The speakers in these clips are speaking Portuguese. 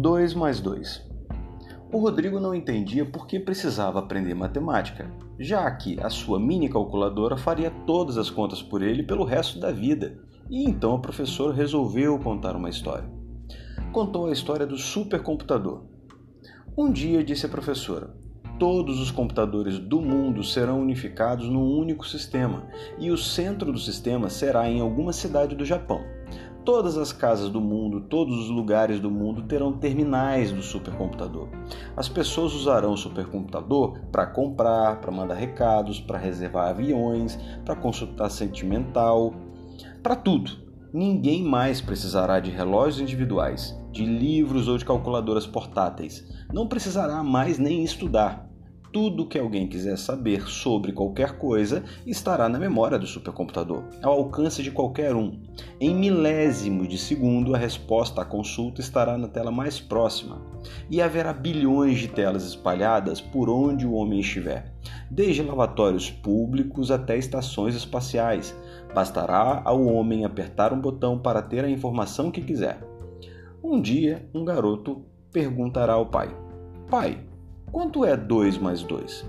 2 mais 2. O Rodrigo não entendia por que precisava aprender matemática, já que a sua mini calculadora faria todas as contas por ele pelo resto da vida. E então o professor resolveu contar uma história. Contou a história do supercomputador. Um dia disse a professora: Todos os computadores do mundo serão unificados num único sistema, e o centro do sistema será em alguma cidade do Japão. Todas as casas do mundo, todos os lugares do mundo terão terminais do supercomputador. As pessoas usarão o supercomputador para comprar, para mandar recados, para reservar aviões, para consultar sentimental, para tudo. Ninguém mais precisará de relógios individuais, de livros ou de calculadoras portáteis. Não precisará mais nem estudar. Tudo que alguém quiser saber sobre qualquer coisa estará na memória do supercomputador, ao alcance de qualquer um. Em milésimo de segundo, a resposta à consulta estará na tela mais próxima, e haverá bilhões de telas espalhadas por onde o homem estiver, desde lavatórios públicos até estações espaciais. Bastará ao homem apertar um botão para ter a informação que quiser. Um dia, um garoto perguntará ao pai: Pai, Quanto é 2 mais 2?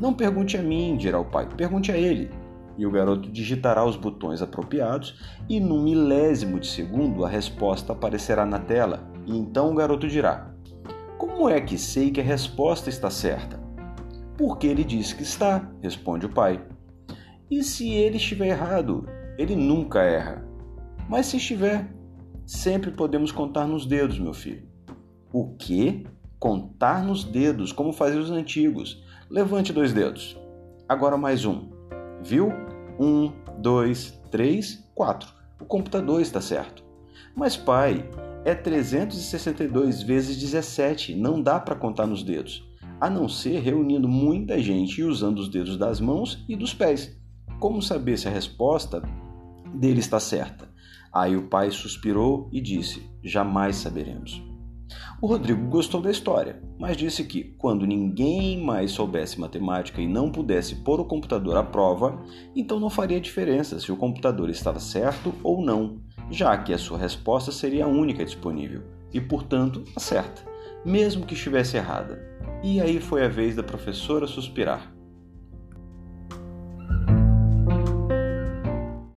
Não pergunte a mim, dirá o pai, pergunte a ele. E o garoto digitará os botões apropriados e, num milésimo de segundo, a resposta aparecerá na tela. E então o garoto dirá: Como é que sei que a resposta está certa? Porque ele diz que está, responde o pai. E se ele estiver errado? Ele nunca erra. Mas se estiver, sempre podemos contar nos dedos, meu filho. O quê? Contar nos dedos, como faziam os antigos. Levante dois dedos. Agora mais um. Viu? Um, dois, três, quatro. O computador está certo. Mas, pai, é 362 vezes 17. Não dá para contar nos dedos. A não ser reunindo muita gente e usando os dedos das mãos e dos pés. Como saber se a resposta dele está certa? Aí o pai suspirou e disse: Jamais saberemos. O Rodrigo gostou da história, mas disse que, quando ninguém mais soubesse matemática e não pudesse pôr o computador à prova, então não faria diferença se o computador estava certo ou não, já que a sua resposta seria a única disponível e, portanto, a certa, mesmo que estivesse errada. E aí foi a vez da professora suspirar.